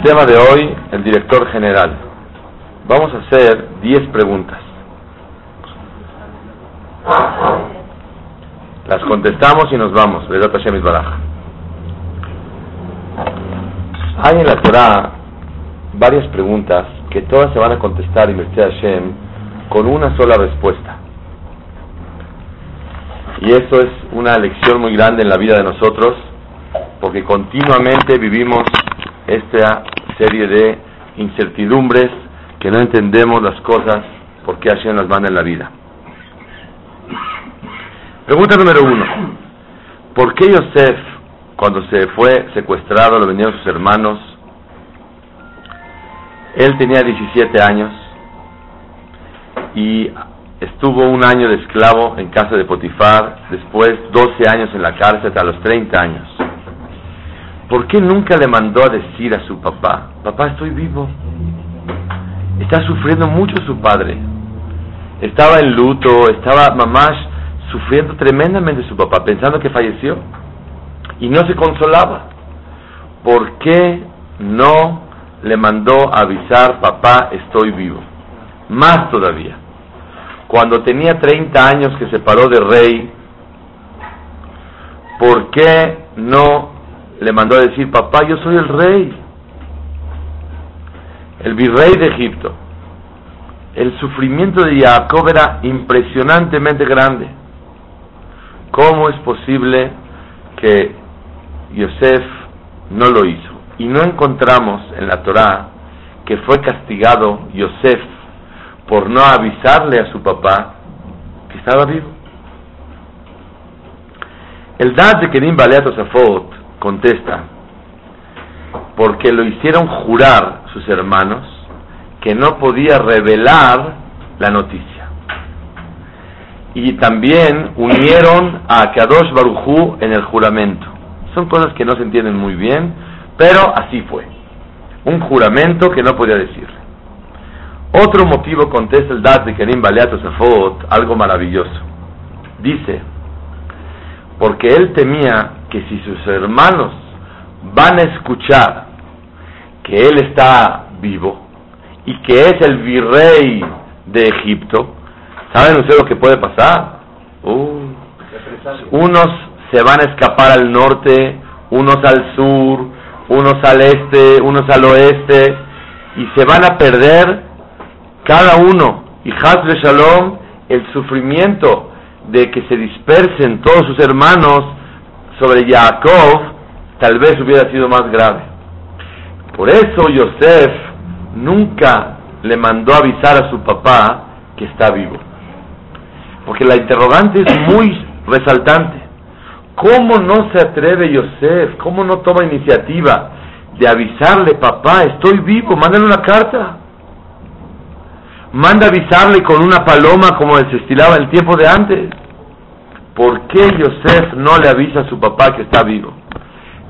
El tema de hoy, el director general. Vamos a hacer 10 preguntas. Las contestamos y nos vamos. Hay en la Torah varias preguntas que todas se van a contestar y Hashem con una sola respuesta. Y eso es una lección muy grande en la vida de nosotros, porque continuamente vivimos esta serie de incertidumbres que no entendemos las cosas porque Hashem las manda en la vida. Pregunta número uno. ¿Por qué Yosef, cuando se fue secuestrado, lo vendieron sus hermanos? Él tenía 17 años y estuvo un año de esclavo en casa de Potifar, después 12 años en la cárcel hasta los 30 años. ¿Por qué nunca le mandó a decir a su papá, papá estoy vivo? Está sufriendo mucho su padre. Estaba en luto, estaba mamá sufriendo tremendamente su papá, pensando que falleció, y no se consolaba. ¿Por qué no le mandó avisar, papá, estoy vivo? Más todavía, cuando tenía 30 años que se paró de rey, ¿por qué no le mandó a decir, papá, yo soy el rey? El virrey de Egipto. El sufrimiento de Jacob era impresionantemente grande ¿Cómo es posible que Yosef no lo hizo? Y no encontramos en la Torá que fue castigado Yosef por no avisarle a su papá que estaba vivo. El Dad de Kerim Baleat Osafot contesta, porque lo hicieron jurar sus hermanos que no podía revelar la noticia y también unieron a Kadosh Barujú en el juramento. Son cosas que no se entienden muy bien, pero así fue. Un juramento que no podía decirle. Otro motivo contesta el Dad de Kerim Baleat algo maravilloso. Dice, porque él temía que si sus hermanos van a escuchar que él está vivo y que es el virrey de Egipto, ¿Saben ustedes lo que puede pasar? Uh, unos se van a escapar al norte, unos al sur, unos al este, unos al oeste, y se van a perder cada uno. Y Hazbe Shalom, el sufrimiento de que se dispersen todos sus hermanos sobre Jacob, tal vez hubiera sido más grave. Por eso Yosef nunca le mandó avisar a su papá que está vivo. Porque la interrogante es muy resaltante. ¿Cómo no se atreve Yosef? ¿Cómo no toma iniciativa de avisarle, papá, estoy vivo, mándale una carta? Manda avisarle con una paloma como se estilaba el tiempo de antes. ¿Por qué Yosef no le avisa a su papá que está vivo?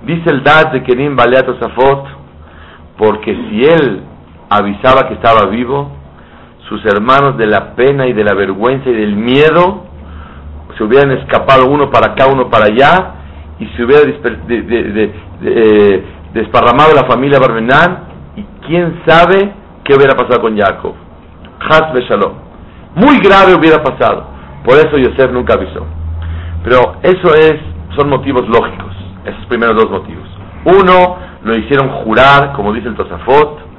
Dice el Dad de Kerim Baleat Safot, porque si él avisaba que estaba vivo, sus hermanos de la pena y de la vergüenza y del miedo se hubieran escapado uno para acá, uno para allá, y se hubiera eh, desparramado la familia Barmenán, y quién sabe qué hubiera pasado con Jacob. Hasbe Shalom. Muy grave hubiera pasado. Por eso Yosef nunca avisó. Pero eso es, son motivos lógicos, esos primeros dos motivos. Uno, lo hicieron jurar, como dice el Tosafot,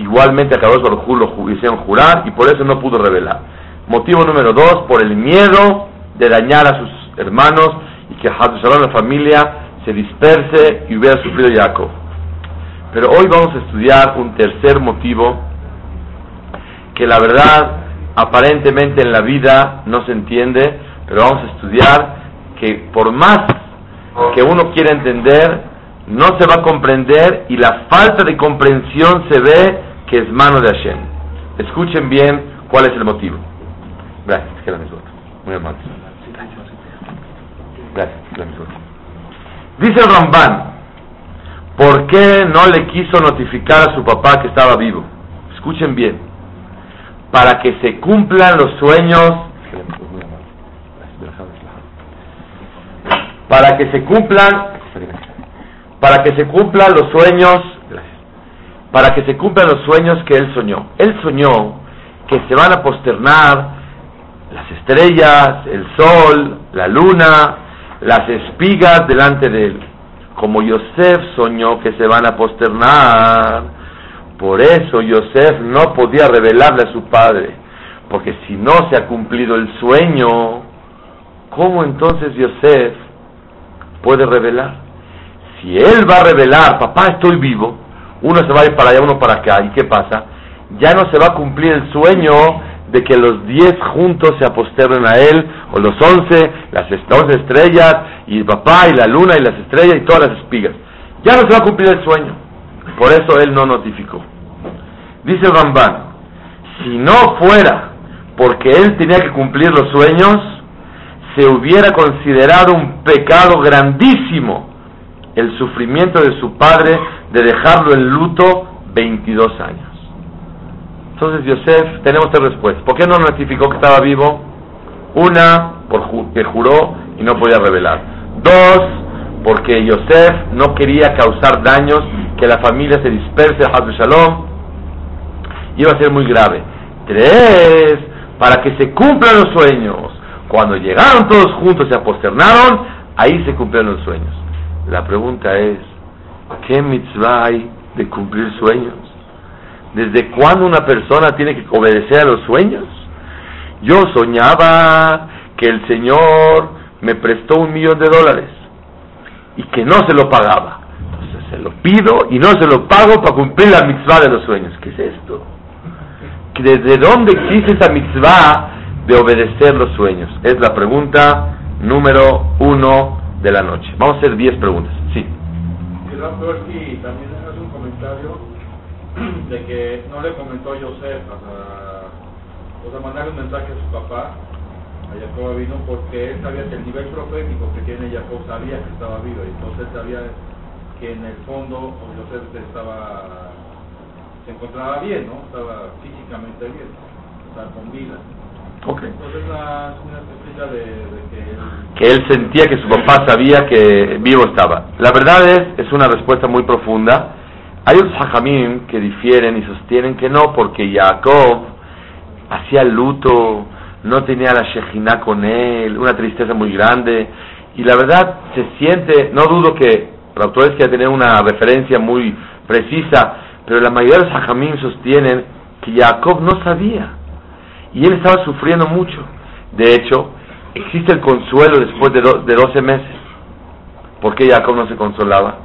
Igualmente a Kadosh Baruj lo hicieron jurar y por eso no pudo revelar. Motivo número dos, por el miedo de dañar a sus hermanos y que la familia se disperse y hubiera sufrido Jacob. Pero hoy vamos a estudiar un tercer motivo que la verdad aparentemente en la vida no se entiende, pero vamos a estudiar que por más que uno quiera entender, no se va a comprender y la falta de comprensión se ve que es mano de Hashem. Escuchen bien cuál es el motivo. Gracias, muy amable. Gracias, Dice el Ramban, ¿por qué no le quiso notificar a su papá que estaba vivo? Escuchen bien, para que se cumplan los sueños, para que se cumplan, para que se cumplan los sueños, para que se cumplan los sueños que él soñó. Él soñó que se van a posternar las estrellas, el sol, la luna, las espigas delante de él. Como Yosef soñó que se van a posternar, por eso Yosef no podía revelarle a su padre, porque si no se ha cumplido el sueño, ¿cómo entonces Yosef puede revelar? Si él va a revelar, papá estoy vivo, uno se va a ir para allá, uno para acá, ¿y qué pasa? Ya no se va a cumplir el sueño de que los diez juntos se aposternen a él, o los once, las once estrellas, y papá, y la luna, y las estrellas, y todas las espigas. Ya no se va a cumplir el sueño. Por eso él no notificó. Dice el si no fuera porque él tenía que cumplir los sueños, se hubiera considerado un pecado grandísimo el sufrimiento de su padre de dejarlo en luto 22 años. Entonces Yosef, tenemos tres respuestas. ¿Por qué no notificó que estaba vivo? Una, porque juró y no podía revelar. Dos, porque Yosef no quería causar daños, que la familia se disperse, a Shalom, iba a ser muy grave. Tres, para que se cumplan los sueños. Cuando llegaron todos juntos y se aposternaron, ahí se cumplieron los sueños. La pregunta es, ¿qué mitzvah hay de cumplir sueños? ¿Desde cuándo una persona tiene que obedecer a los sueños? Yo soñaba que el Señor me prestó un millón de dólares y que no se lo pagaba. Entonces se lo pido y no se lo pago para cumplir la mitzvah de los sueños. ¿Qué es esto? ¿Desde dónde existe esa mitzvah de obedecer los sueños? Es la pregunta número uno de la noche. Vamos a hacer diez preguntas. Sí. también hace un comentario de que no le comentó a Joseph, o sea, mandarle un mensaje a su papá, a Jacob vino, porque él sabía que el nivel profético que tiene Jacob sabía que estaba vivo, y entonces sabía que en el fondo Joseph estaba, se encontraba bien, ¿no? Estaba físicamente bien, estaba con vida. Okay. Entonces la explica de, de que, él... que él sentía que su papá sabía que vivo estaba. La verdad es, es una respuesta muy profunda hay otros hajamim que difieren y sostienen que no, porque Jacob hacía luto, no tenía la Shejina con él, una tristeza muy grande, y la verdad se siente, no dudo que la autores que tener una referencia muy precisa, pero la mayoría de los hajamim sostienen que Jacob no sabía, y él estaba sufriendo mucho. De hecho, existe el consuelo después de, de 12 meses. ¿Por qué Jacob no se consolaba?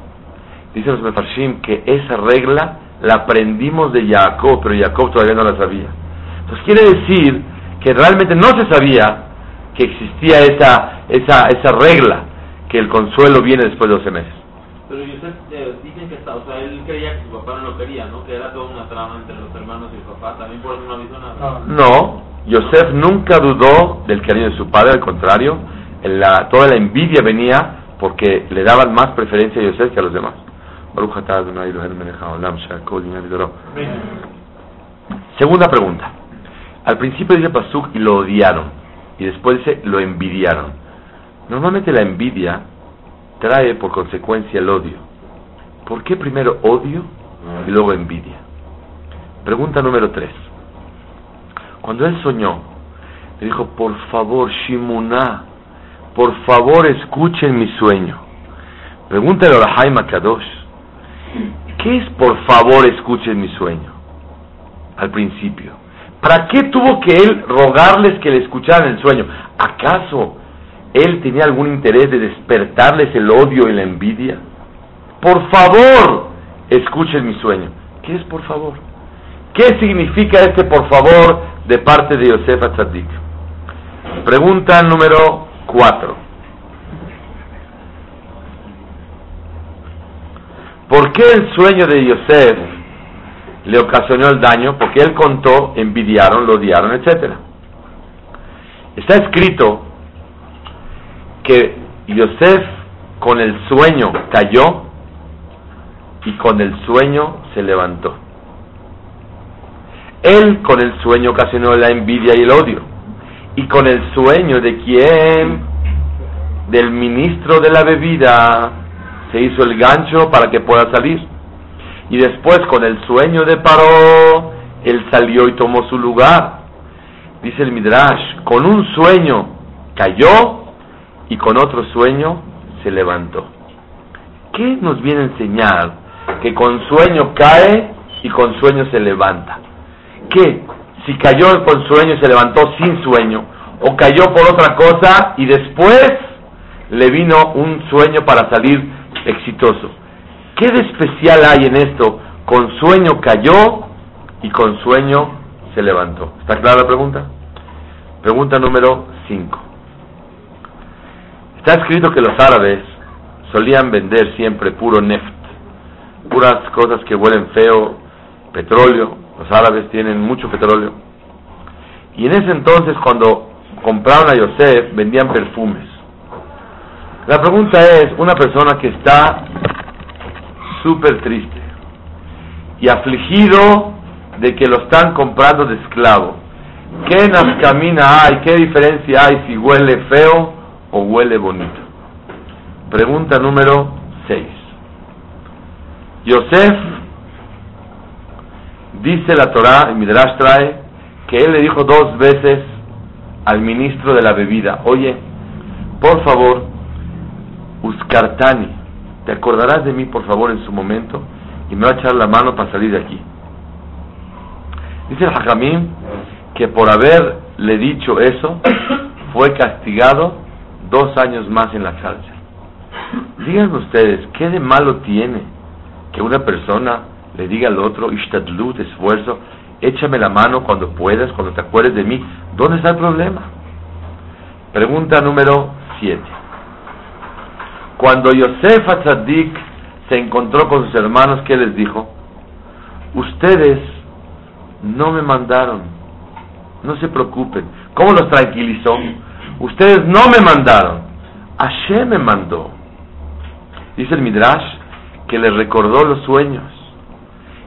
Dicen los Mefarshim que esa regla la aprendimos de Jacob, pero Jacob todavía no la sabía. Entonces quiere decir que realmente no se sabía que existía esa, esa, esa regla, que el consuelo viene después de 12 meses. Pero Yosef o sea, él creía que su papá no lo quería, ¿no? Que era toda una trama entre los hermanos y el papá, también por eso no avisó nada. No, Yosef nunca dudó del cariño de su padre, al contrario, la, toda la envidia venía porque le daban más preferencia a Yosef que a los demás. Segunda pregunta. Al principio dice Pasuk y lo odiaron. Y después dice lo envidiaron. Normalmente la envidia trae por consecuencia el odio. ¿Por qué primero odio y luego envidia? Pregunta número tres. Cuando él soñó, le dijo, por favor, Shimuná, por favor escuchen mi sueño. Pregúntale a Jaime Kadosh ¿Qué es por favor escuchen mi sueño? Al principio. ¿Para qué tuvo que él rogarles que le escucharan el sueño? ¿Acaso él tenía algún interés de despertarles el odio y la envidia? por favor, escuchen mi sueño. ¿Qué es por favor? ¿Qué significa este por favor de parte de Yosef Atzadik? Pregunta número 4. ¿Por qué el sueño de Yosef le ocasionó el daño? Porque él contó, envidiaron, lo odiaron, etc. Está escrito que Yosef con el sueño cayó y con el sueño se levantó. Él con el sueño ocasionó la envidia y el odio. Y con el sueño de quién? Del ministro de la bebida se hizo el gancho para que pueda salir. Y después con el sueño de Paró, él salió y tomó su lugar. Dice el Midrash, con un sueño cayó y con otro sueño se levantó. ¿Qué nos viene a enseñar que con sueño cae y con sueño se levanta? ¿Qué? Si cayó con sueño y se levantó sin sueño, o cayó por otra cosa y después le vino un sueño para salir exitoso. ¿Qué de especial hay en esto? Con sueño cayó y con sueño se levantó. ¿Está clara la pregunta? Pregunta número 5. Está escrito que los árabes solían vender siempre puro neft, puras cosas que huelen feo, petróleo. Los árabes tienen mucho petróleo. Y en ese entonces, cuando compraron a Yosef, vendían perfumes. La pregunta es, una persona que está súper triste y afligido de que lo están comprando de esclavo, ¿qué camina hay? ¿Qué diferencia hay si huele feo o huele bonito? Pregunta número 6. Yosef, dice la Torah, el Midrash trae, que él le dijo dos veces al ministro de la bebida, oye, por favor, Uskartani, te acordarás de mí por favor en su momento y me va a echar la mano para salir de aquí. Dice el Hajamim que por haberle dicho eso fue castigado dos años más en la cárcel. Díganme ustedes, ¿qué de malo tiene que una persona le diga al otro, Ishtadlut, esfuerzo, échame la mano cuando puedas, cuando te acuerdes de mí? ¿Dónde está el problema? Pregunta número 7. Cuando Yosef Atzadik se encontró con sus hermanos, ¿qué les dijo? Ustedes no me mandaron, no se preocupen. ¿Cómo los tranquilizó? Ustedes no me mandaron, Hashem me mandó. Dice el Midrash que le recordó los sueños.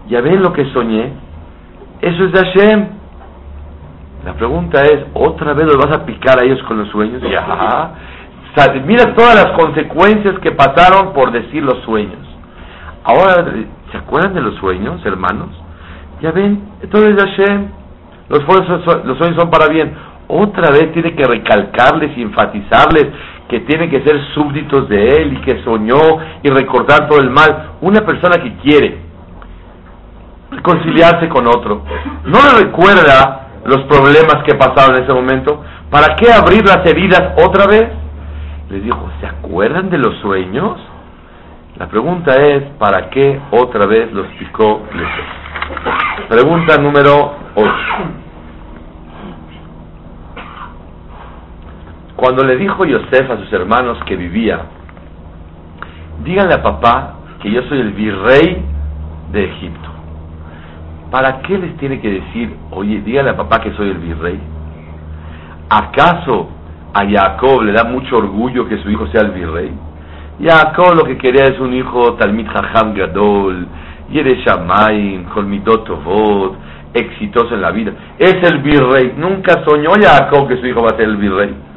Ya ven lo que soñé. Eso es de Hashem. La pregunta es, ¿otra vez los vas a picar a ellos con los sueños? Ya. Mira todas las consecuencias que pasaron por decir los sueños. Ahora, ¿se acuerdan de los sueños, hermanos? Ya ven, todo es de Hashem. Los, los sueños son para bien. Otra vez tiene que recalcarles y enfatizarles que tienen que ser súbditos de él y que soñó y recordar todo el mal. Una persona que quiere reconciliarse con otro, no le recuerda los problemas que pasaron en ese momento. ¿Para qué abrir las heridas otra vez? Les dijo, ¿se acuerdan de los sueños? La pregunta es, ¿para qué otra vez los picó Pregunta número 8. Cuando le dijo Yosef a sus hermanos que vivía, díganle a papá que yo soy el virrey de Egipto. ¿Para qué les tiene que decir, oye, díganle a papá que soy el virrey? ¿Acaso a Jacob le da mucho orgullo que su hijo sea el virrey? Jacob lo que quería es un hijo Talmid Hacham Gadol, Yere Shamayim, Tovot, exitoso en la vida. Es el virrey. Nunca soñó Jacob que su hijo va a ser el virrey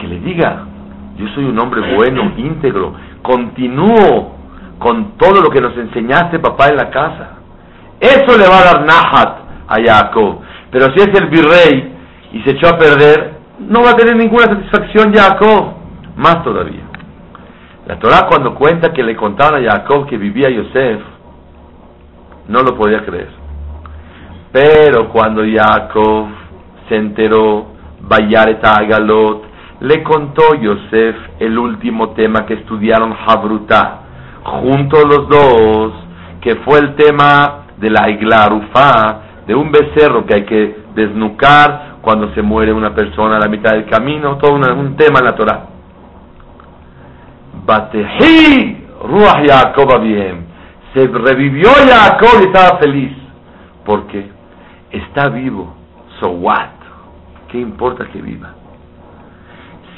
que le diga, yo soy un hombre bueno, íntegro, continúo con todo lo que nos enseñaste papá en la casa. Eso le va a dar Nahat a Jacob. Pero si es el virrey y se echó a perder, no va a tener ninguna satisfacción Jacob. Más todavía. La Torah cuando cuenta que le contaron a Jacob que vivía Yosef, no lo podía creer. Pero cuando Jacob se enteró, Bayaret Agalot, le contó Yosef el último tema que estudiaron Habruta, juntos los dos, que fue el tema de la iglarufa, de un becerro que hay que desnucar cuando se muere una persona a la mitad del camino, todo un tema en la Torah. Batehi Ruach Yaakov bien. Se revivió Jacob y estaba feliz. ¿Por qué? Está vivo. So what? ¿Qué importa que viva?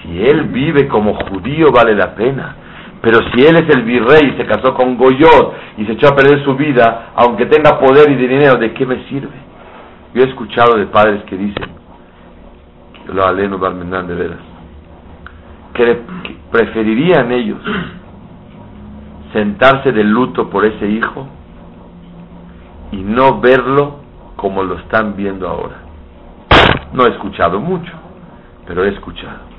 Si él vive como judío vale la pena. Pero si él es el virrey y se casó con Goyot y se echó a perder su vida, aunque tenga poder y dinero, ¿de qué me sirve? Yo he escuchado de padres que dicen, lo aleno Barmenán de veras, que preferirían ellos sentarse de luto por ese hijo y no verlo como lo están viendo ahora. No he escuchado mucho, pero he escuchado.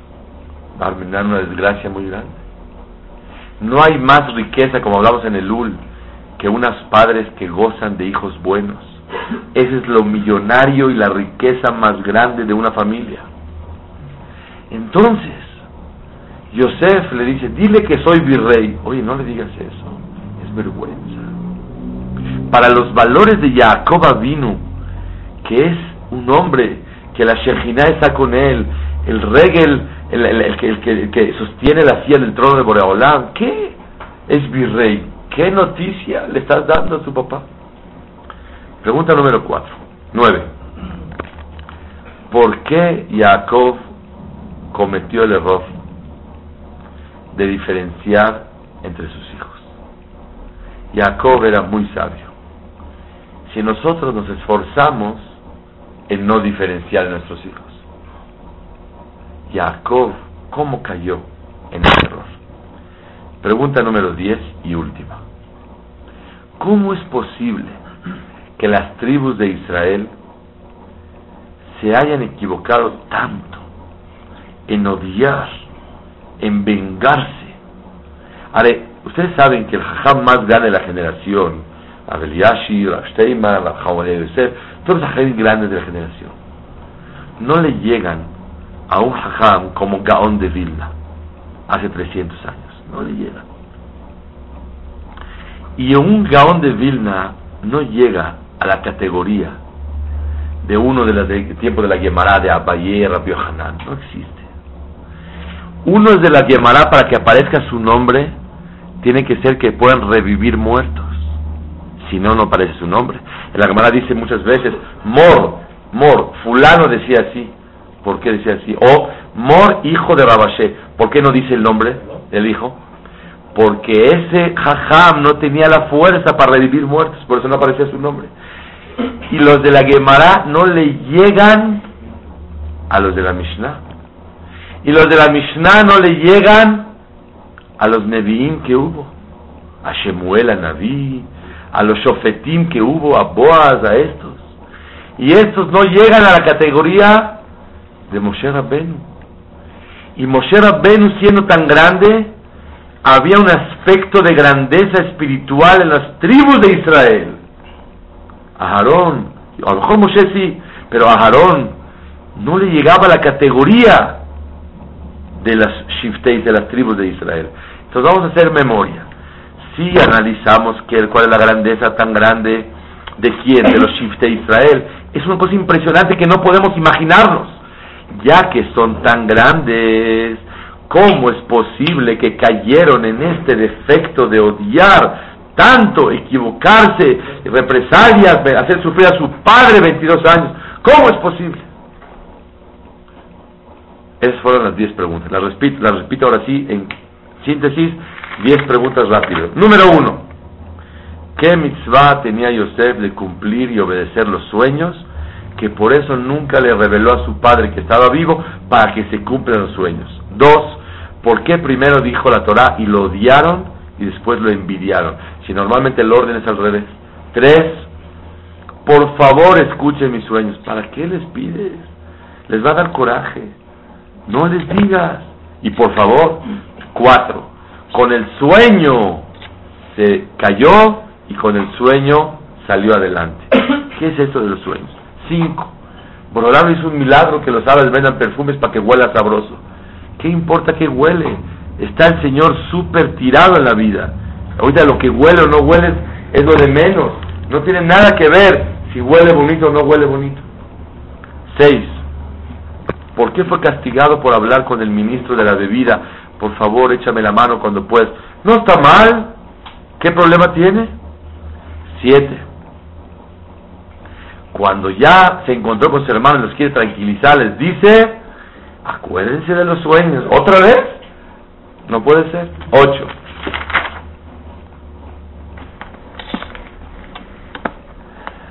Barmenán una desgracia muy grande. No hay más riqueza, como hablamos en el UL, que unas padres que gozan de hijos buenos. Ese es lo millonario y la riqueza más grande de una familia. Entonces, Yosef le dice, dile que soy virrey. Oye, no le digas eso, es vergüenza. Para los valores de Jacob vino, que es un hombre que la Shejina está con él, el regel el, que, sostiene la silla del trono de Boreolam, ¿qué es virrey? ¿Qué noticia le estás dando a tu papá? Pregunta número cuatro, nueve. ¿Por qué Jacob cometió el error de diferenciar entre sus hijos? Jacob era muy sabio. Si nosotros nos esforzamos en no diferenciar a nuestros hijos, Jacob, ¿cómo cayó en ese error? Pregunta número 10 y última. ¿Cómo es posible que las tribus de Israel se hayan equivocado tanto en odiar, en vengarse? Ustedes saben que el jajam más grande de la generación, Abel Yashi, Steinman, Yosef, todos los grandes de la generación, no le llegan a un hajam como Gaón de Vilna hace 300 años. No le llega. Y un Gaón de Vilna no llega a la categoría de uno de los tiempo de la Gemara de Abaye, Rabbi Hanan. No existe. Uno es de la Gemara para que aparezca su nombre, tiene que ser que puedan revivir muertos. Si no, no aparece su nombre. En la Gemara dice muchas veces, Mor, Mor, fulano decía así. ¿Por qué decía así? O Mor, hijo de Rabashe. ¿Por qué no dice el nombre del hijo? Porque ese Jajam no tenía la fuerza para revivir muertos, por eso no aparecía su nombre. Y los de la Gemara no le llegan a los de la Mishnah. Y los de la Mishnah no le llegan a los Nevi'im que hubo. A Shemuel, a Naví, a los Shofetim que hubo, a Boaz, a estos. Y estos no llegan a la categoría de Moshe Rabbenu. Y Moshe Rabbenu siendo tan grande, había un aspecto de grandeza espiritual en las tribus de Israel. Aarón, a lo mejor Moshe sí, pero a Aarón no le llegaba la categoría de las shifteis, de las tribus de Israel. Entonces vamos a hacer memoria. Si analizamos que, cuál es la grandeza tan grande de quién, de los shiftei de Israel, es una cosa impresionante que no podemos imaginarnos ya que son tan grandes, ¿cómo es posible que cayeron en este defecto de odiar tanto, equivocarse, represalias, hacer sufrir a su padre 22 años? ¿Cómo es posible? Esas fueron las 10 preguntas. Las repito, repito ahora sí en síntesis, 10 preguntas rápidas. Número 1. ¿Qué mitzvah tenía Yosef de cumplir y obedecer los sueños? Que por eso nunca le reveló a su padre que estaba vivo para que se cumplan los sueños. Dos, ¿por qué primero dijo la Torah y lo odiaron y después lo envidiaron? Si normalmente el orden es al revés. Tres, por favor escuchen mis sueños. ¿Para qué les pides? Les va a dar coraje. No les digas. Y por favor, cuatro, con el sueño se cayó y con el sueño salió adelante. ¿Qué es esto de los sueños? Cinco. Borolán hizo un milagro que los árabes vendan perfumes para que huela sabroso. ¿Qué importa que huele? Está el Señor súper tirado en la vida. Ahorita lo que huele o no huele es lo de menos. No tiene nada que ver si huele bonito o no huele bonito. Seis. ¿Por qué fue castigado por hablar con el ministro de la bebida? Por favor, échame la mano cuando puedas. No está mal. ¿Qué problema tiene? Siete. Cuando ya se encontró con sus hermanos y los quiere tranquilizar, les dice, acuérdense de los sueños. ¿Otra vez? No puede ser. Ocho.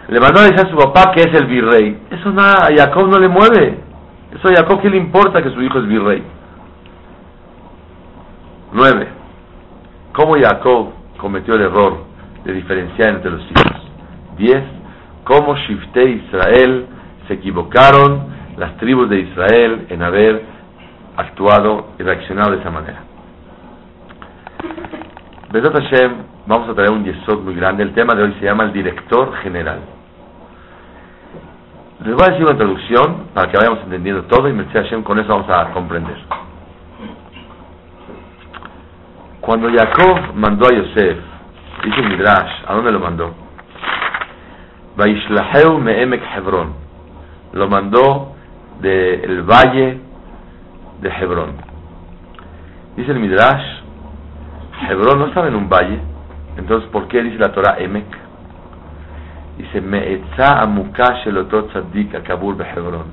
Le mandó a decir a su papá que es el virrey. Eso nada, a Jacob no le mueve. Eso a Jacob, ¿qué le importa que su hijo es virrey? Nueve. ¿Cómo Jacob cometió el error de diferenciar entre los hijos? Diez. ¿Cómo Shifte Israel se equivocaron las tribus de Israel en haber actuado y reaccionado de esa manera? Besat Hashem, vamos a traer un yesod muy grande. El tema de hoy se llama el director general. Les voy a decir una introducción para que vayamos entendiendo todo y Hashem con eso vamos a comprender. Cuando Jacob mandó a Yosef, dice Midrash, ¿a dónde lo mandó? Vaishlaheu Me'emek Hebrón. Lo mandó del valle de Hebrón. Dice el Midrash, Hebrón no estaba en un valle, entonces ¿por qué dice la Torah Emek? Dice, Me'etza amukash elotot tzaddik akabur behebrón.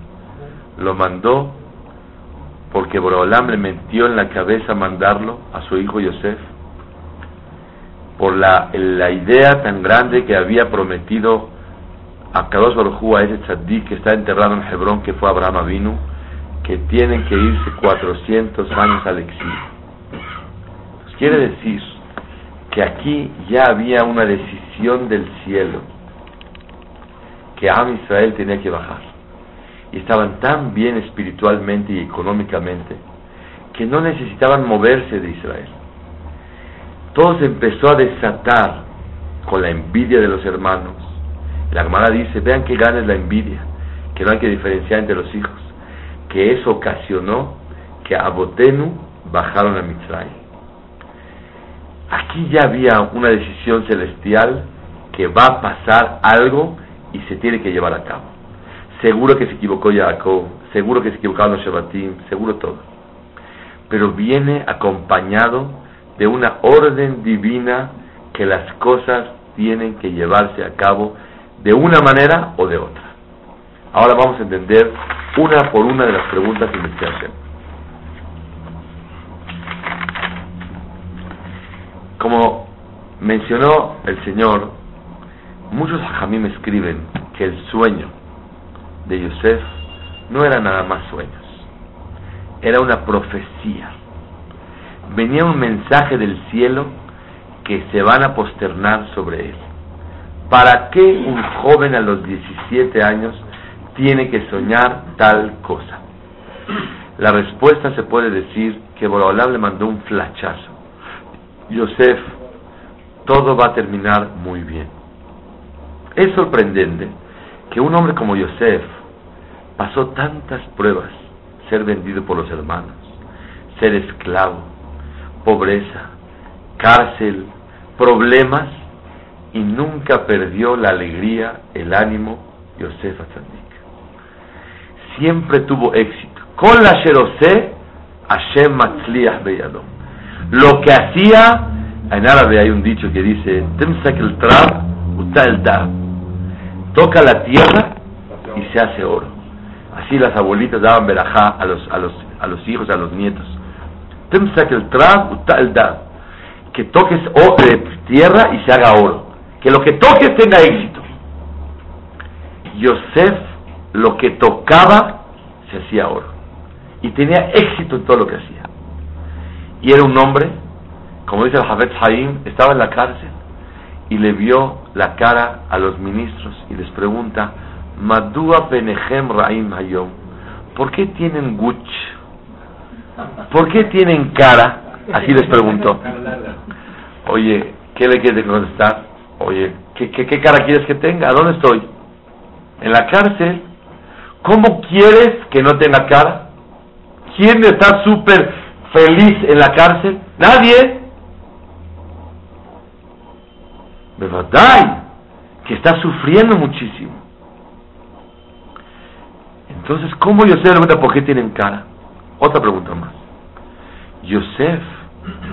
Lo mandó porque Borolam le metió en la cabeza mandarlo a su hijo Yosef por la, la idea tan grande que había prometido a Kadosh Baruj a ese tzaddik que está enterrado en Hebrón, que fue Abraham Avinu, que tienen que irse 400 años al exilio. Quiere decir que aquí ya había una decisión del cielo que Am Israel tenía que bajar. Y estaban tan bien espiritualmente y económicamente que no necesitaban moverse de Israel. Todo se empezó a desatar con la envidia de los hermanos. La hermana dice, vean qué gana la envidia, que no hay que diferenciar entre los hijos, que eso ocasionó que a Botenu bajaron a Mitzray. Aquí ya había una decisión celestial que va a pasar algo y se tiene que llevar a cabo. Seguro que se equivocó Jacob, seguro que se equivocaron los Shebatim, seguro todo. Pero viene acompañado de una orden divina que las cosas tienen que llevarse a cabo de una manera o de otra. Ahora vamos a entender una por una de las preguntas que me hacen. Como mencionó el Señor, Muchos me escriben que el sueño de Yosef no era nada más sueños, era una profecía. Venía un mensaje del cielo que se van a posternar sobre él. ¿Para qué un joven a los 17 años tiene que soñar tal cosa? La respuesta se puede decir que Borolam le mandó un flachazo. Yosef, todo va a terminar muy bien. Es sorprendente que un hombre como Yosef pasó tantas pruebas, ser vendido por los hermanos, ser esclavo, pobreza, cárcel, problemas, y nunca perdió la alegría, el ánimo, Yosef Atzadik. Siempre tuvo éxito. Con la Sherosé, Hashem Matzliach Beyadom. Lo que hacía, en árabe hay un dicho que dice, Temsak el Trab, el toca la tierra y se hace oro. Así las abuelitas daban verajá a los, a los, a los hijos, a los nietos. Que toques tierra y se haga oro. Que lo que toques tenga éxito. Yosef, lo que tocaba, se hacía oro. Y tenía éxito en todo lo que hacía. Y era un hombre, como dice el Hafez Haim, estaba en la cárcel y le vio la cara a los ministros y les pregunta, Madua Benehem Raim Hayom, ¿por qué tienen guch? ¿Por qué tienen cara? Así les preguntó. Oye, ¿qué le quieres contestar? Oye, ¿qué, cara quieres que tenga? ¿Dónde estoy? En la cárcel. ¿Cómo quieres que no tenga cara? ¿Quién está súper feliz en la cárcel? Nadie. Bebadai, que está sufriendo muchísimo. Entonces, ¿cómo Yosef pregunta por qué tienen cara? Otra pregunta más. Yosef,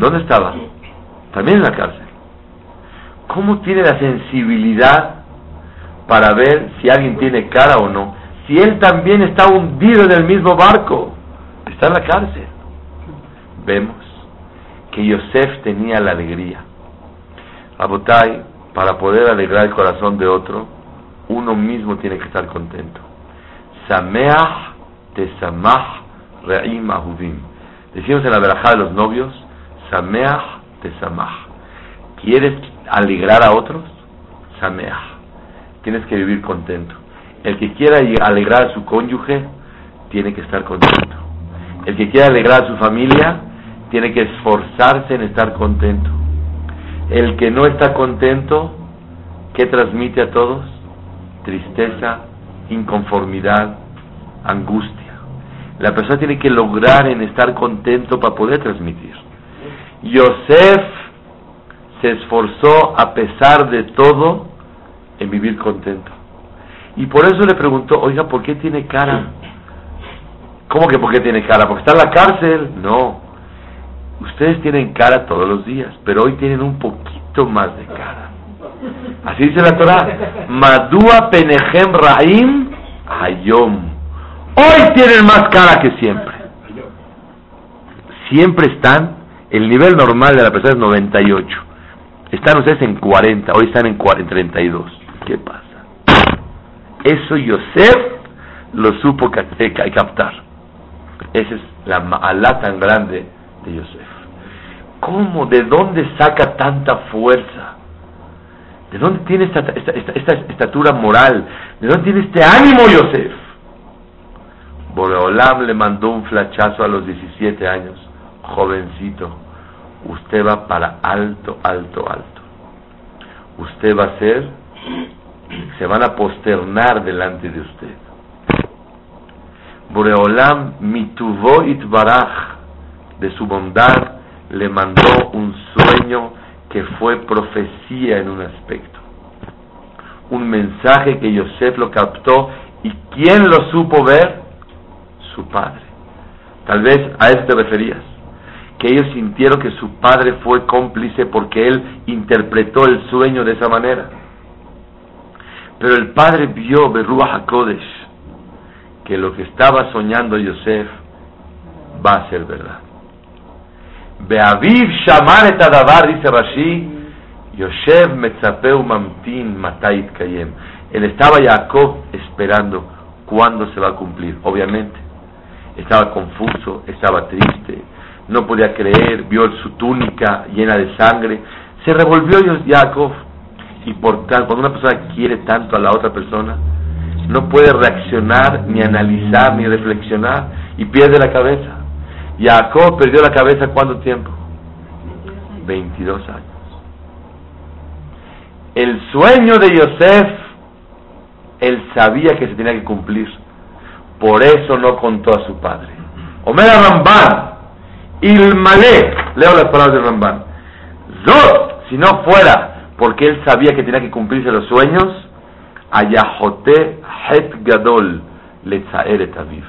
¿dónde estaba? También en la cárcel. ¿Cómo tiene la sensibilidad para ver si alguien tiene cara o no? Si él también está hundido en el mismo barco, está en la cárcel. Vemos que Yosef tenía la alegría. Abotai, para poder alegrar el corazón de otro, uno mismo tiene que estar contento. Sameach tesamach re'im ahuvim. Decimos en la verajá de los novios, Sameach tesamach. ¿Quieres alegrar a otros? Sameach. Tienes que vivir contento. El que quiera alegrar a su cónyuge, tiene que estar contento. El que quiera alegrar a su familia, tiene que esforzarse en estar contento. El que no está contento, ¿qué transmite a todos? Tristeza, inconformidad, angustia. La persona tiene que lograr en estar contento para poder transmitir. Yosef se esforzó a pesar de todo en vivir contento. Y por eso le preguntó, oiga, ¿por qué tiene cara? ¿Cómo que por qué tiene cara? ¿Porque está en la cárcel? No. Ustedes tienen cara todos los días, pero hoy tienen un poquito más de cara. Así dice la Torah. Madua penejem raim hayom. Hoy tienen más cara que siempre. Siempre están, el nivel normal de la persona es 98. Están ustedes en 40, hoy están en 32. ¿Qué pasa? Eso Yosef lo supo captar. Esa es la mala tan grande de Yosef. ¿Cómo? ¿De dónde saca tanta fuerza? ¿De dónde tiene esta, esta, estatura moral? ¿De dónde tiene este ánimo Yosef? Boreolam le mandó un flachazo a los 17 años. Jovencito, usted va para alto, alto, alto. Usted va a ser, se van a posternar delante de usted. Boreolam mituvo itbaraj de su bondad, le mandó un sueño que fue profecía en un aspecto. Un mensaje que Yosef lo captó y ¿quién lo supo ver? Su padre. Tal vez a eso te referías. Que ellos sintieron que su padre fue cómplice porque él interpretó el sueño de esa manera. Pero el padre vio Berruah HaKodesh que lo que estaba soñando Yosef va a ser verdad. Beaviv Shamar et Adavar, dice Rashi, Yoshev Metzapeu Mamtin Matait Kayem. Él estaba Jacob esperando cuándo se va a cumplir. Obviamente, estaba confuso, estaba triste, no podía creer, vio su túnica llena de sangre. Se revolvió Jacob. Y por cuando una persona quiere tanto a la otra persona, no puede reaccionar, ni analizar, ni reflexionar, y pierde la cabeza. Jacob perdió la cabeza cuánto tiempo? 22 años. El sueño de Yosef, él sabía que se tenía que cumplir. Por eso no contó a su padre. Omer Ilmale, leo las palabras de Ramban. Zot, si no fuera porque él sabía que tenía que cumplirse los sueños, Ayahote Het Gadol Letzaeret Aviv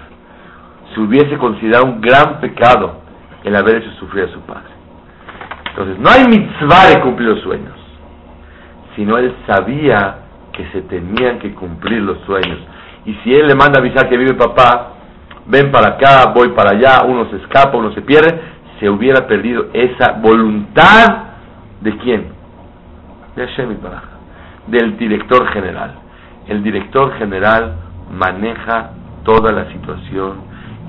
se hubiese considerado un gran pecado el haber hecho sufrir a su padre. Entonces, no hay mitzvah de cumplir los sueños, sino él sabía que se tenían que cumplir los sueños. Y si él le manda avisar que vive papá, ven para acá, voy para allá, uno se escapa, uno se pierde, se hubiera perdido esa voluntad de quién? De Hashem del director general. El director general maneja toda la situación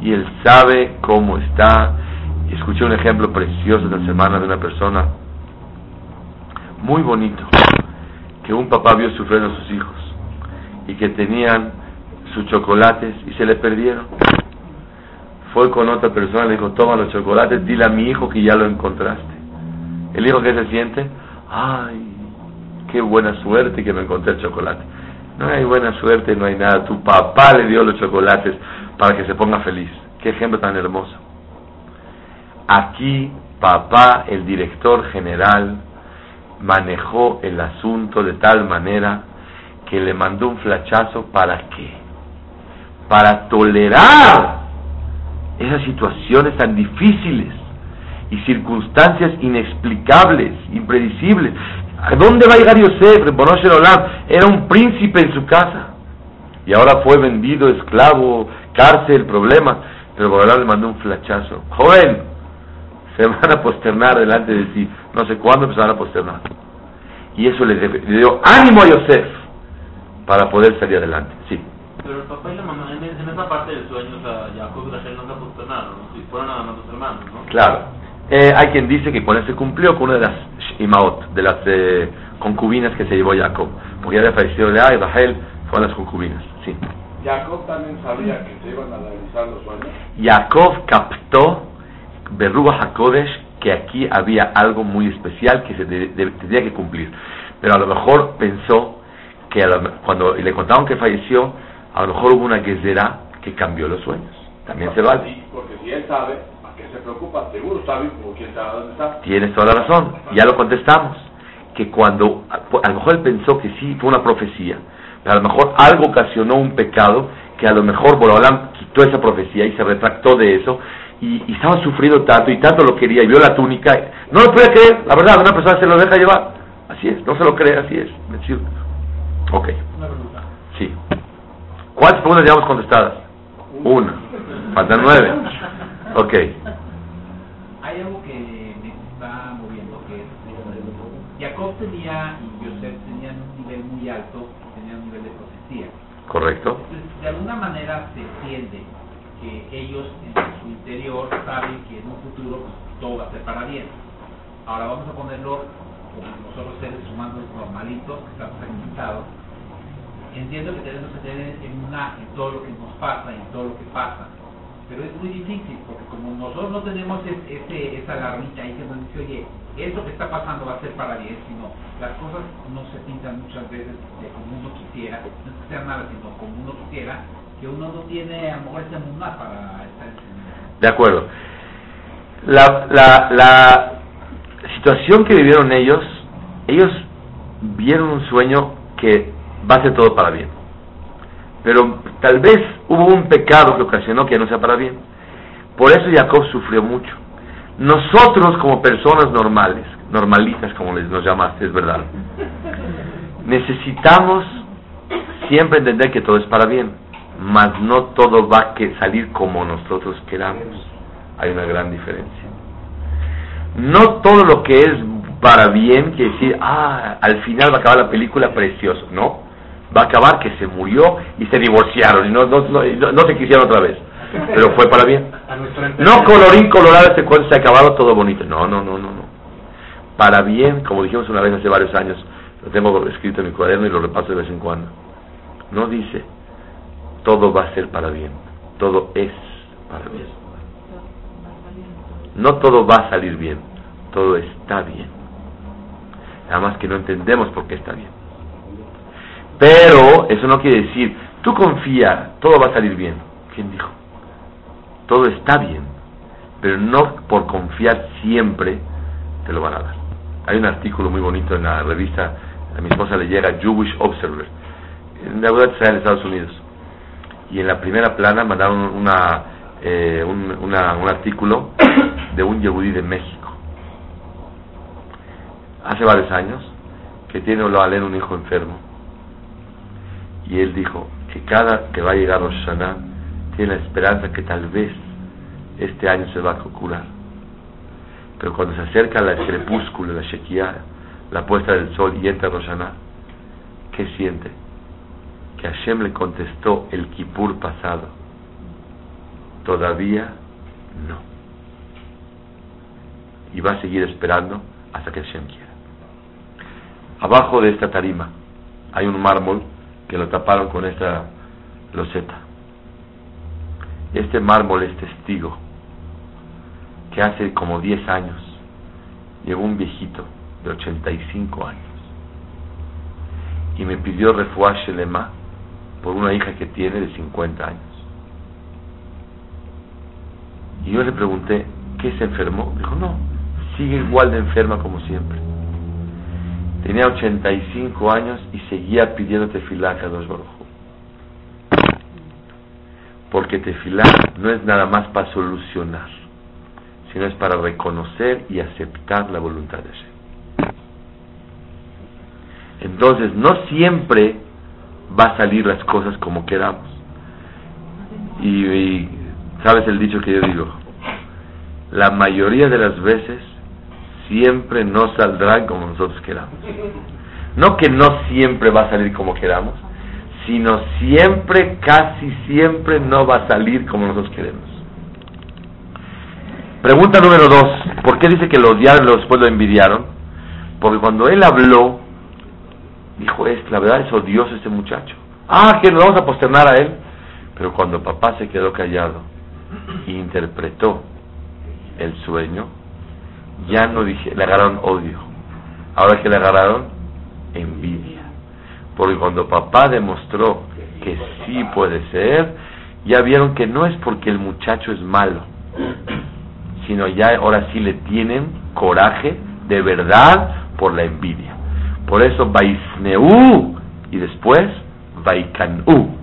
y él sabe cómo está. Escuché un ejemplo precioso esta semana de una persona muy bonito, que un papá vio sufrir a sus hijos y que tenían sus chocolates y se le perdieron. Fue con otra persona, le dijo, toma los chocolates, dile a mi hijo que ya lo encontraste. El hijo que se siente, ay, qué buena suerte que me encontré el chocolate. No hay buena suerte, no hay nada. Tu papá le dio los chocolates para que se ponga feliz. Qué ejemplo tan hermoso. Aquí papá, el director general, manejó el asunto de tal manera que le mandó un flachazo para qué? Para tolerar esas situaciones tan difíciles y circunstancias inexplicables, impredecibles. ¿A dónde va a llegar Yosef? Era un príncipe en su casa. Y ahora fue vendido, esclavo, cárcel, problema. Pero Borolam le mandó un flachazo. Joven, se van a posternar delante de sí. No sé cuándo, pero se van a posternar. Y eso le, dio ánimo a Yosef para poder salir adelante. Sí. Pero el papá y la mamá, en, esa parte del sueño, o sea, Jacob y Rachel no se posternaron, ¿no? Si fueron nada más dos hermanos, ¿no? Claro. Eh, hay quien dice que con eso se cumplió con una de las Imaot, de las eh, concubinas que se llevó Jacob. Porque ya había fallecido Lea y Rachel fueron las concubinas. Sí. Jacob también sabía que se iban a realizar los sueños. Jacob captó Berruba Hakodesh que aquí había algo muy especial que se tenía que cumplir. Pero a lo mejor pensó que cuando le contaron que falleció, a lo mejor hubo una guesera que cambió los sueños. También se vale. Sí, porque si él sabe, ¿a qué se preocupa? Seguro sabe, como quién sabe dónde está. Tienes toda la razón. Ya lo contestamos. Que cuando, a lo mejor él pensó que sí, fue una profecía, pero a lo mejor algo ocasionó un pecado que a lo mejor Borolam quitó esa profecía y se retractó de eso y, estaba sufriendo tanto y tanto lo quería y vio la túnica, no lo podía creer, la verdad, una persona se lo deja llevar, así es, no se lo cree, así es, Ok. Sí. ¿Cuántas preguntas llevamos contestadas? Una. Faltan nueve. Ok. Hay algo que me está moviendo, que es, Jacob tenía y Joseph tenían un nivel muy alto, tenían un nivel de profecía. Correcto. Entonces, de alguna manera se entiende que ellos en su interior saben que en un futuro pues, todo va a ser para bien. Ahora vamos a ponerlo como nosotros seres humanos normalitos, que estamos aquí Entiendo que tenemos que tener en una en todo lo que nos pasa, en todo lo que pasa. Pero es muy difícil, porque como nosotros no tenemos ese, esa alarmita ahí que nos dice, oye, esto que está pasando va a ser para bien, sino las cosas no se pintan muchas veces de como uno quisiera, no es que sea nada, sino como uno quisiera, que uno no tiene a lo mejor ese para estar De acuerdo. La, la situación que vivieron ellos, ellos vieron un sueño que va a ser todo para bien. Pero tal vez hubo un pecado que ocasionó que no sea para bien. Por eso Jacob sufrió mucho. Nosotros como personas normales, normalistas como les nos llamaste, es verdad, necesitamos siempre entender que todo es para bien mas no todo va a salir como nosotros queramos. Hay una gran diferencia. No todo lo que es para bien quiere decir, ah, al final va a acabar la película precioso. No, va a acabar que se murió y se divorciaron y no, no, no, se quisieron otra vez. Pero fue para bien. No colorín colorado este cuento se ha acabado todo bonito. No, no, no, no, no. Para bien, como dijimos una vez hace varios años, lo tengo escrito en mi cuaderno y lo repaso de vez en cuando. No dice, todo va a ser para bien, todo es para bien. No todo va a salir bien, todo está bien. Nada más que no entendemos por qué está bien. Pero eso no quiere decir, tú confía, todo va a salir bien. ¿Quién dijo? Todo está bien, pero no por confiar siempre te lo van a dar. Hay un artículo muy bonito en la revista, a mi esposa le llega Jewish Observer, en la web de Estados Unidos y en la primera plana mandaron una, eh, un, un artículo de un yehudí de México. Hace varios años que tiene a leer un hijo enfermo. Y él dijo que cada que va a llegar Rosh Hashanah tiene la esperanza que tal vez este año se va a curar. Pero cuando se acerca la crepúsculo, la Shekiah, la puesta del sol y entra Rosh ¿qué siente? que Hashem le contestó el Kippur pasado. Todavía no. Y va a seguir esperando hasta que Hashem quiera. Abajo de esta tarima hay un mármol que lo taparon con esta loseta. Este mármol es testigo que hace como 10 años llegó un viejito de 85 años y me pidió refuaje lema por una hija que tiene de 50 años. Y yo le pregunté, ¿qué se enfermó? Dijo, no, sigue igual de enferma como siempre. Tenía 85 años y seguía pidiendo tefilá a dos Baruj Porque tefilá no es nada más para solucionar, sino es para reconocer y aceptar la voluntad de Hashem. Entonces, no siempre va a salir las cosas como queramos. Y, y, sabes el dicho que yo digo, la mayoría de las veces siempre no saldrán como nosotros queramos. No que no siempre va a salir como queramos, sino siempre, casi siempre no va a salir como nosotros queremos. Pregunta número dos, ¿por qué dice que lo odiaron y después lo envidiaron? Porque cuando él habló, dijo, es, la verdad es odioso este muchacho. Ah, que nos vamos a posternar a él. Pero cuando papá se quedó callado e interpretó el sueño, ya no dije, le agarraron odio. Ahora que le agarraron, envidia. Porque cuando papá demostró que sí puede ser, ya vieron que no es porque el muchacho es malo, sino ya ahora sí le tienen coraje de verdad por la envidia. Por eso Vaisneu y después Vaikanu.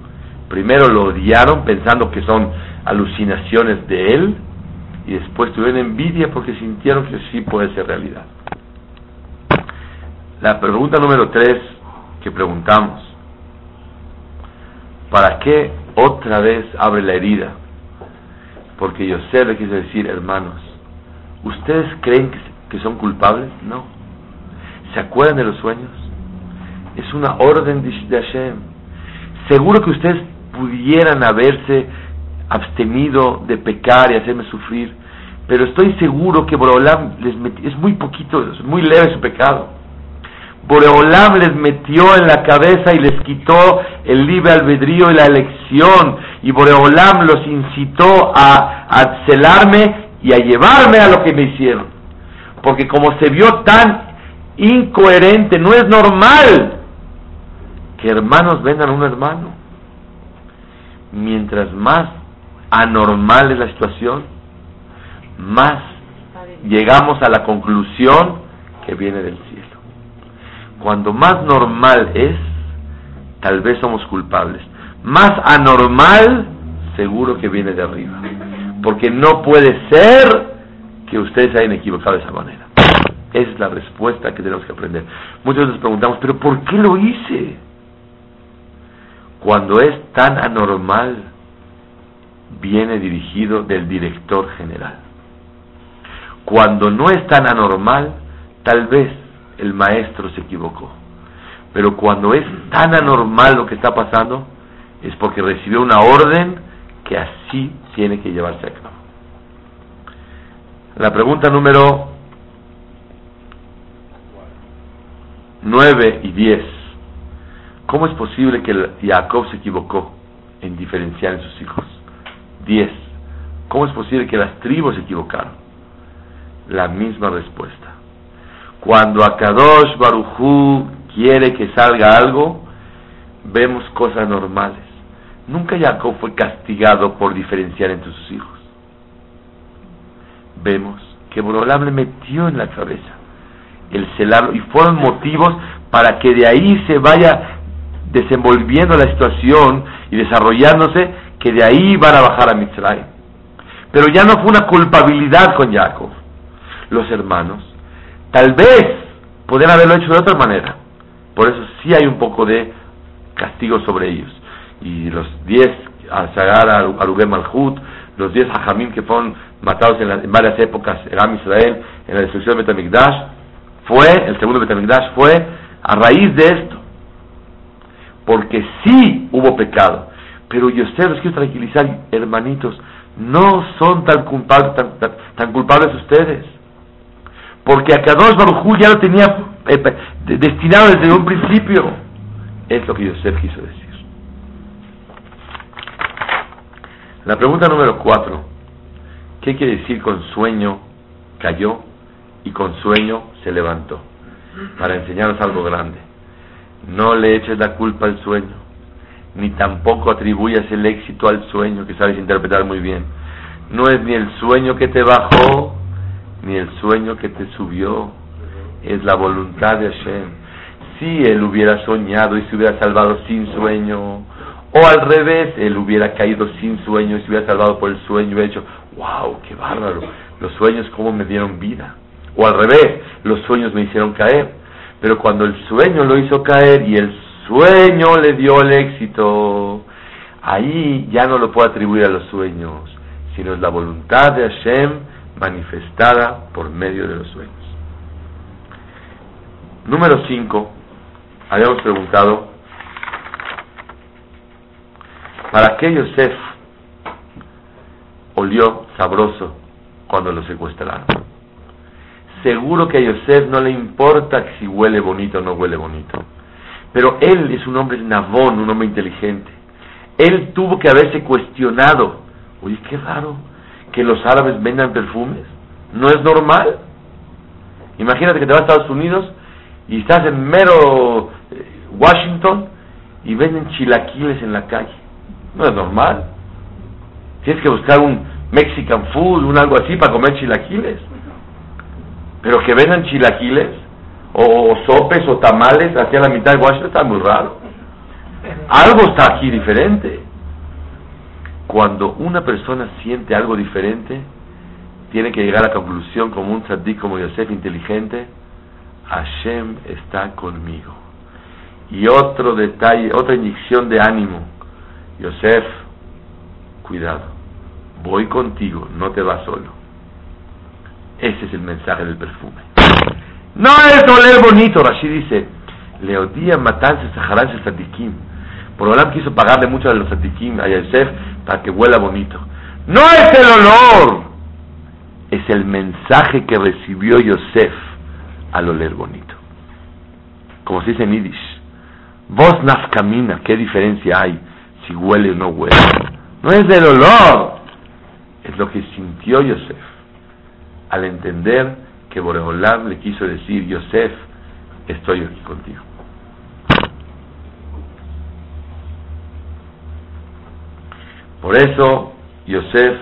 Primero lo odiaron pensando que son alucinaciones de él y después tuvieron envidia porque sintieron que sí puede ser realidad. La pregunta número tres que preguntamos, ¿para qué otra vez abre la herida? Porque yo sé le quiso decir, hermanos, ¿ustedes creen que son culpables? No. ¿Se acuerdan de los sueños? Es una orden de Hashem. Seguro que ustedes pudieran haberse abstenido de pecar y hacerme sufrir, pero estoy seguro que Boreolam les es muy poquito, es muy leve su pecado. Boreolam les metió en la cabeza y les quitó el libre albedrío y la elección, y Boreolam los incitó a, a celarme y a llevarme a lo que me hicieron. Porque como se vio tan incoherente, no es normal que hermanos vengan a un hermano. Mientras más anormal es la situación, más llegamos a la conclusión que viene del cielo. Cuando más normal es, tal vez somos culpables. Más anormal, seguro que viene de arriba. Porque no puede ser que ustedes hayan equivocado de esa manera. Esa es la respuesta que tenemos que aprender. Veces nos preguntamos, pero ¿por qué lo hice? Cuando es tan anormal, viene dirigido del director general. Cuando no es tan anormal, tal vez el maestro se equivocó. Pero cuando es tan anormal lo que está pasando, es porque recibió una orden que así tiene que llevarse a cabo. La pregunta número 9 y 10. ¿Cómo es posible que Jacob se equivocó en diferenciar en sus hijos? 10. ¿Cómo es posible que las tribus se equivocaron? La misma respuesta. Cuando Akadosh Barujú quiere que salga algo, vemos cosas normales. Nunca Jacob fue castigado por diferenciar entre sus hijos. Vemos que Borolam le metió en la cabeza el celarlo y fueron motivos para que de ahí se vaya desenvolviendo la situación y desarrollándose que de ahí van a bajar a Mitzray. Pero ya no fue una culpabilidad con Jacob. Los hermanos, tal vez podrían haberlo hecho de otra manera. Por eso sí hay un poco de castigo sobre ellos. Y los diez, al Sagar, al Ugem Malhut, los diez Hajamim que fueron matados en, varias épocas en Israel, en la destrucción de Betamigdash, fue, el segundo Betamigdash fue a raíz de esto. Porque sí hubo pecado. Pero yo sé, los quiero tranquilizar, hermanitos, no son tan culpables, tan, culpables ustedes. Porque a Kadosh Baruj ya lo tenía eh, destinado desde un principio. Es lo que Yosef quiso decir. La pregunta número cuatro. ¿Qué quiere decir con sueño cayó y con sueño se levantó? Para enseñarnos algo grande. No le eches la culpa al sueño, ni tampoco atribuyas el éxito al sueño, que sabes interpretar muy bien. No es ni el sueño que te bajó, ni el sueño que te subió, es la voluntad de Hashem. Si él hubiera soñado y se hubiera salvado sin sueño, o al revés, él hubiera caído sin sueño y se hubiera salvado por el sueño dicho, wow, qué bárbaro, los sueños cómo me dieron vida. O al revés, los sueños me hicieron caer. Pero cuando el sueño lo hizo caer y el sueño le dio el éxito, ahí ya no lo puedo atribuir a los sueños, sino es la voluntad de Hashem manifestada por medio de los sueños. Número 5, habíamos preguntado, ¿para qué Yosef olió sabroso cuando lo secuestraron? Seguro que a Yosef no le importa si huele bonito o no huele bonito. Pero él es un hombre nabón, un hombre inteligente. Él tuvo que haberse cuestionado. Oye, qué raro que los árabes vendan perfumes. No es normal. Imagínate que te vas a Estados Unidos y estás en mero eh, Washington y venden chilaquiles en la calle. No es normal. Tienes que buscar un Mexican food, un algo así para comer chilaquiles. Pero que vendan chilaquiles o sopes o tamales hacia la mitad de Washington está muy raro. Algo está aquí diferente. Cuando una persona siente algo diferente, tiene que llegar a la conclusión como un tzaddik como Yosef inteligente, Hashem está conmigo. Y otro detalle, otra inyección de ánimo, Yosef, cuidado, voy contigo, no te vas solo. Ese es el mensaje del perfume. No es oler bonito, Rashid dice, Leodía matanza Saharán Sadikim. Por Olam quiso pagarle mucho a los Sadikim, a Yosef, para que huela bonito. No es el olor, es el mensaje que recibió Yosef al oler bonito. Como se dice en Yiddish. Vos nafkamina, ¿qué diferencia hay si huele o no huele? No es del olor, es lo que sintió Yosef al entender que Boreolam le quiso decir, Yosef, estoy aquí contigo. Por eso, Yosef,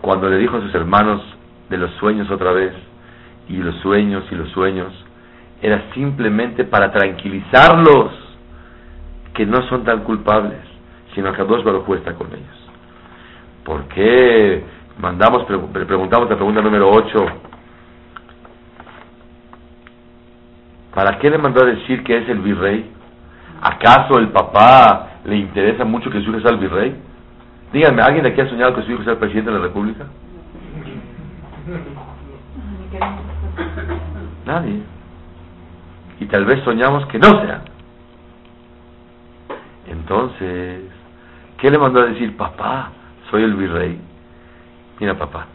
cuando le dijo a sus hermanos de los sueños otra vez, y los sueños y los sueños, era simplemente para tranquilizarlos que no son tan culpables, sino que dos Baruj está con ellos. ¿Por qué mandamos, preguntamos la pregunta número 8, ¿Para qué le mandó a decir que es el virrey? ¿Acaso el papá le interesa mucho que su hijo sea el virrey? Díganme, ¿alguien de aquí ha soñado que su hijo sea el presidente de la República? Nadie. Y tal vez soñamos que no sea. Entonces, ¿qué le mandó a decir? Papá, soy el virrey. Mira, papá,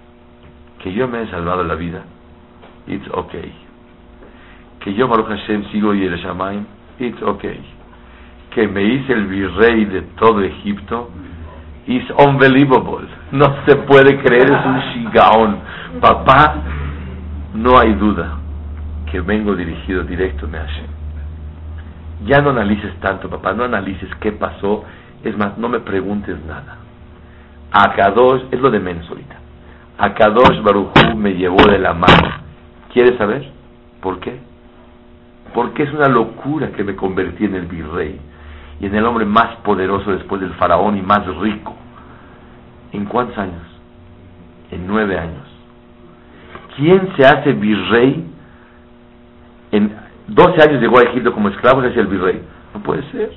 que yo me he salvado la vida. It's okay que yo Baruch Hashem sigo Yerushalayim, it's okay. Que me hice el virrey de todo Egipto, is unbelievable. No se puede creer, es un shigaón. Papá, no hay duda que vengo dirigido directo a Hashem. Ya no analices tanto, papá, no analices qué pasó. Es más, no me preguntes nada. Akadosh, es lo de menos ahorita. Akadosh Baruchu me llevó de la mano. ¿Quieres saber? ¿Por qué? Porque es una locura que me convertí en el virrey y en el hombre más poderoso después del faraón y más rico. ¿En cuántos años? En nueve años. ¿Quién se hace virrey? En 12 años llegó a Egipto como esclavo y se hace el virrey. No puede ser.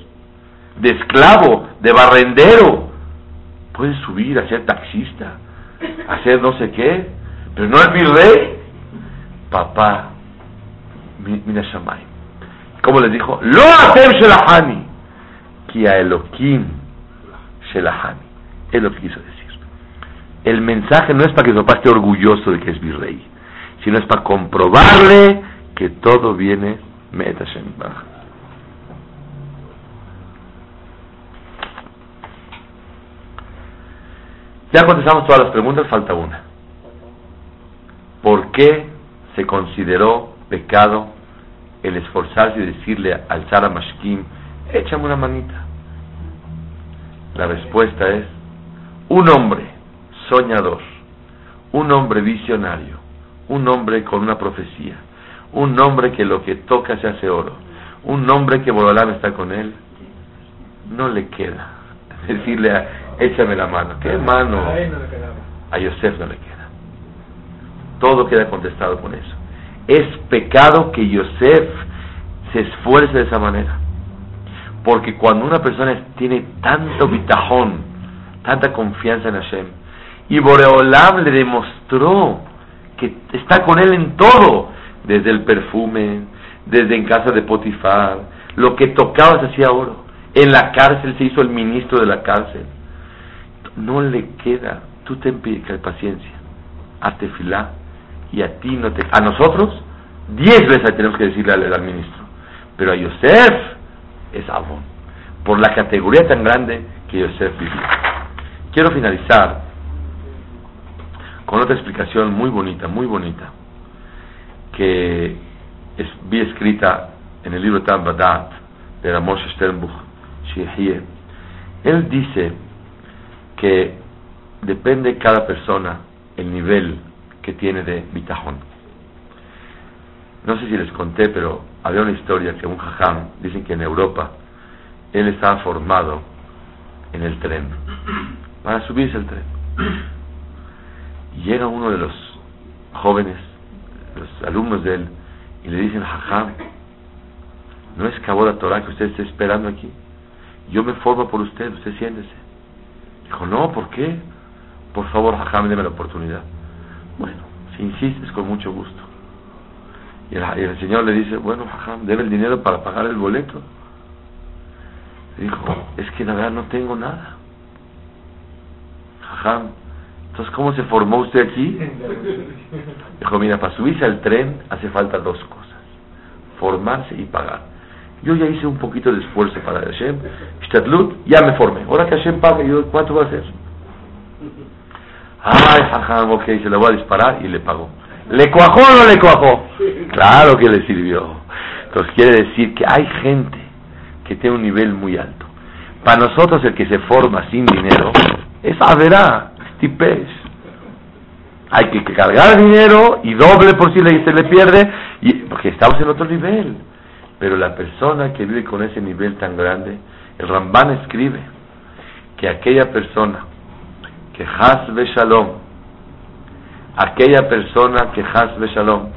De esclavo, de barrendero. Puede subir a ser taxista, a ser no sé qué, pero no el virrey. Papá, mira Shamay. ¿Cómo les dijo? Lo hatem shelahani. Ki a Elohim shelahani. Es lo que quiso decir. El mensaje no es para que su papá esté orgulloso de que es virrey, sino es para comprobarle que todo viene Metashem Ya contestamos todas las preguntas, falta una. ¿Por qué se consideró pecado el esforzarse y decirle al Zara Mashkim, échame una manita? La respuesta es, un hombre soñador, un hombre visionario, un hombre con una profecía, un hombre que lo que toca se hace oro, un hombre que Borolán está con él, no le queda decirle, échame la mano. ¿Qué mano? A Yosef no le queda. Todo queda contestado con eso es pecado que Yosef se esfuerce de esa manera. Porque cuando una persona tiene tanto bitajón, tanta confianza en Hashem, y Boreolam le demostró que está con él en todo, desde el perfume, desde en casa de Potifar, lo que tocaba se hacía oro. En la cárcel se hizo el ministro de la cárcel. No le queda, tú ten paciencia, hazte filá, y a ti no te... A nosotros, diez veces tenemos que decirle al, ministro, pero a Yosef es abón, por la categoría tan grande que Yosef vivió. Quiero finalizar con otra explicación muy bonita, muy bonita, que es, vi escrita en el libro Tam Badat de Ramos Sternbuch, Él dice que depende cada persona el nivel que tiene de bitajón. No sé si les conté, pero había una historia que un jajam, dicen que en Europa, él estaba formado en el tren, para subirse al tren. Y llega uno de los jóvenes, los alumnos de él, y le dicen, jajam, no es cabo la Torah que usted esté esperando aquí. Yo me formo por usted, usted siéntese. Dijo, no, ¿por qué? Por favor, jajam, déme la oportunidad. Bueno, si insistes, con mucho gusto. Y el, Señor le dice, bueno, jajam, debe el dinero para pagar el boleto. Dijo, es que la verdad no tengo nada. Jajam, entonces, ¿cómo se formó usted aquí? Dijo, mira, para subirse al tren hace falta dos cosas. Formarse y pagar. Yo ya hice un poquito de esfuerzo para Hashem. ya me formé. Ahora que Hashem paga, yo, ¿cuánto va a hacer? Ay, jajam, ok, se le voy a disparar y le pagó. ¿Le cuajó o no le cuajó? Claro que le sirvió. Entonces quiere decir que hay gente que tiene un nivel muy alto. Para nosotros el que se forma sin dinero es verá, es tipes. Hay que cargar dinero y doble por si se le pierde, porque estamos en otro nivel. Pero la persona que vive con ese nivel tan grande, el Ramban escribe que aquella persona que Hasbe Shalom, aquella persona que Hasbe Shalom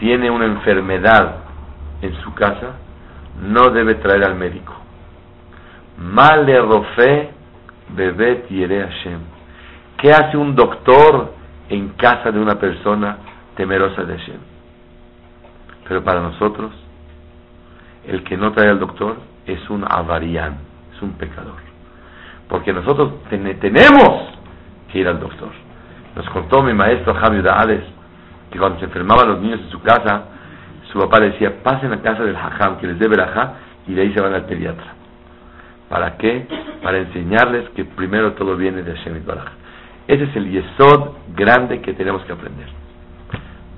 tiene una enfermedad en su casa, no debe traer al médico. Male rofe bebet yere Hashem. ¿Qué hace un doctor en casa de una persona temerosa de Hashem? Pero para nosotros, el que no trae al doctor es un avarián, es un pecador. Porque nosotros tenemos que ir al doctor. Nos contó mi maestro Javier Dales que cuando se enfermaban los niños en su casa, su papá decía, pasen a casa del hajam que les dé verajá y de ahí se van al pediatra. ¿Para qué? Para enseñarles que primero todo viene de Hashem Baraj. Ese es el yesod grande que tenemos que aprender.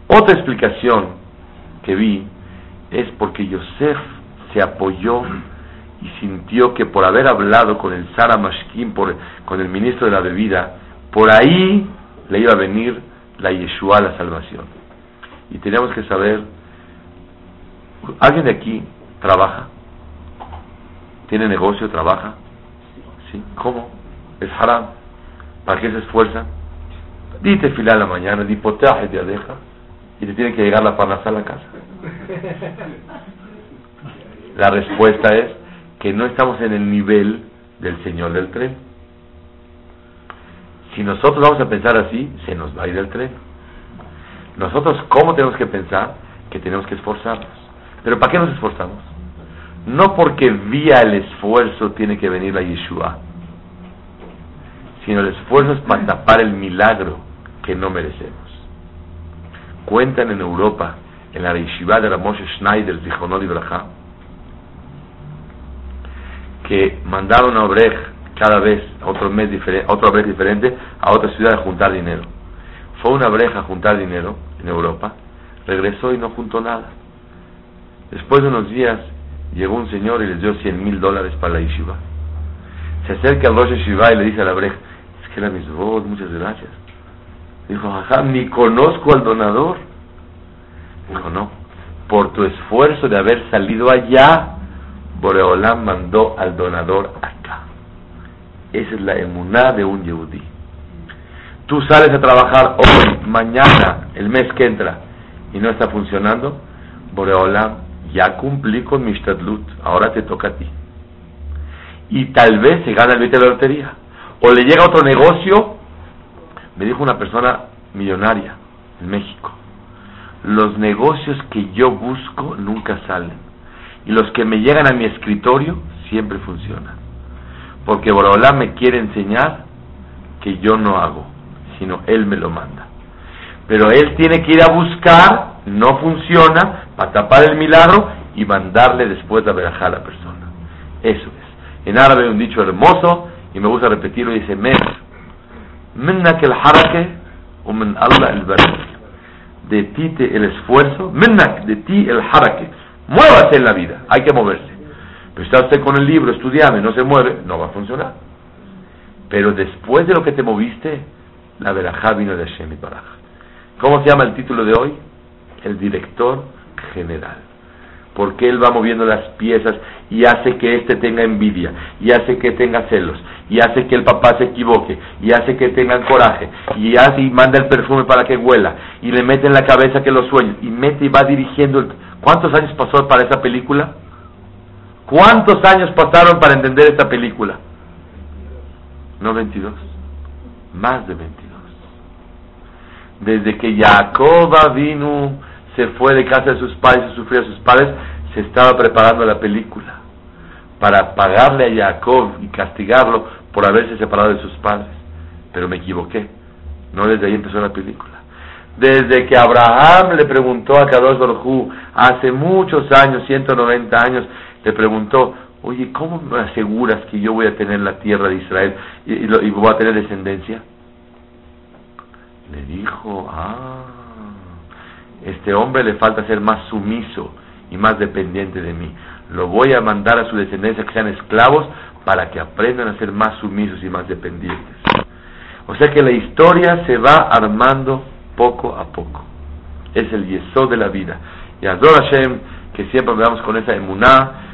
Otra explicación que vi es porque Yosef se apoyó y sintió que por haber hablado con el Sara Mashkin, por, con el ministro de la bebida, por ahí le iba a venir la Yeshua, la salvación. Y tenemos que saber, ¿alguien de aquí trabaja? ¿Tiene negocio, trabaja? ¿Sí? ¿Cómo? Es haram. ¿Para qué se esfuerza? Dite fila a la mañana, di potaje, deja, y te tiene que llegar la parnasa a la casa. La respuesta es que no estamos en el nivel del señor del tren. Si nosotros vamos a pensar así, se nos va a ir el tren. Nosotros, ¿cómo tenemos que pensar? Que tenemos que esforzarnos. ¿Pero para qué nos esforzamos? No porque vía el esfuerzo tiene que venir la Yeshua, sino el esfuerzo es para tapar el milagro que no merecemos. Cuentan en Europa, en la Yeshiva de Ramoshe Schneider, Zichonod Ibrahim, que mandaron a Obrej cada vez, otro mes diferente, otro Obrej diferente, a otra ciudad a juntar dinero. Fue una breja a juntar dinero en Europa, regresó y no juntó nada. Después de unos días llegó un señor y les dio 100 mil dólares para la yeshiva. Se acerca al Rosh Yeshiva y le dice a la breja, es que era mis voz, muchas gracias. Dijo, ajá, ni conozco al donador. Dijo, no, por tu esfuerzo de haber salido allá, Boreolam mandó al donador acá. Esa es la emuná de un yehudí. Tú sales a trabajar hoy, mañana, el mes que entra, y no está funcionando, Boreolam ya cumplí con mi shtadlut, ahora te toca a ti. Y tal vez se gana el billete de la lotería. O le llega otro negocio, me dijo una persona millonaria en México, los negocios que yo busco nunca salen. Y los que me llegan a mi escritorio siempre funcionan. Porque Borola me quiere enseñar que yo no hago, sino Él me lo manda. Pero Él tiene que ir a buscar, no funciona, para tapar el milagro y mandarle después a verajá a la persona. Eso es. En árabe hay un dicho hermoso y me gusta repetirlo y dice, Mer, minnak el harake o min Allah el De ti el esfuerzo, minnak, de ti el harake. Muévase en la vida, hay que moverse. Pero está usted con el libro estudiando y no se mueve, no va a funcionar. Pero después de lo que te moviste, la verajá vino de Hashem y Baraj. ¿Cómo se llama el título de hoy? El director general. Porque él va moviendo las piezas y hace que éste tenga envidia, y hace que tenga celos, y hace que el papá se equivoque, y hace que tengan coraje, y hace y manda el perfume para que huela, y le mete en la cabeza que lo sueñe, y mete y va dirigiendo. ¿Cuántos años pasó para esa película? ¿Cuántos años pasaron para entender esta película? No 22, más de 22. Desde que Jacob vino, se fue de casa de sus padres y sufrió a sus padres, se estaba preparando la película para pagarle a Jacob y castigarlo por haberse separado de sus padres. Pero me equivoqué. No desde ahí empezó la película. Desde que Abraham le preguntó a Kadosh Baruj hace muchos años, 190 años, le preguntó, oye, ¿cómo me aseguras que yo voy a tener la tierra de Israel y, voy a tener descendencia? Le dijo, ah, este hombre le falta ser más sumiso y más dependiente de mí. Lo voy a mandar a su descendencia que sean esclavos para que aprendan a ser más sumisos y más dependientes. O sea que la historia se va armando poco a poco. Es el yesod de la vida. Y Ador Hashem, que siempre veamos con esa emuná,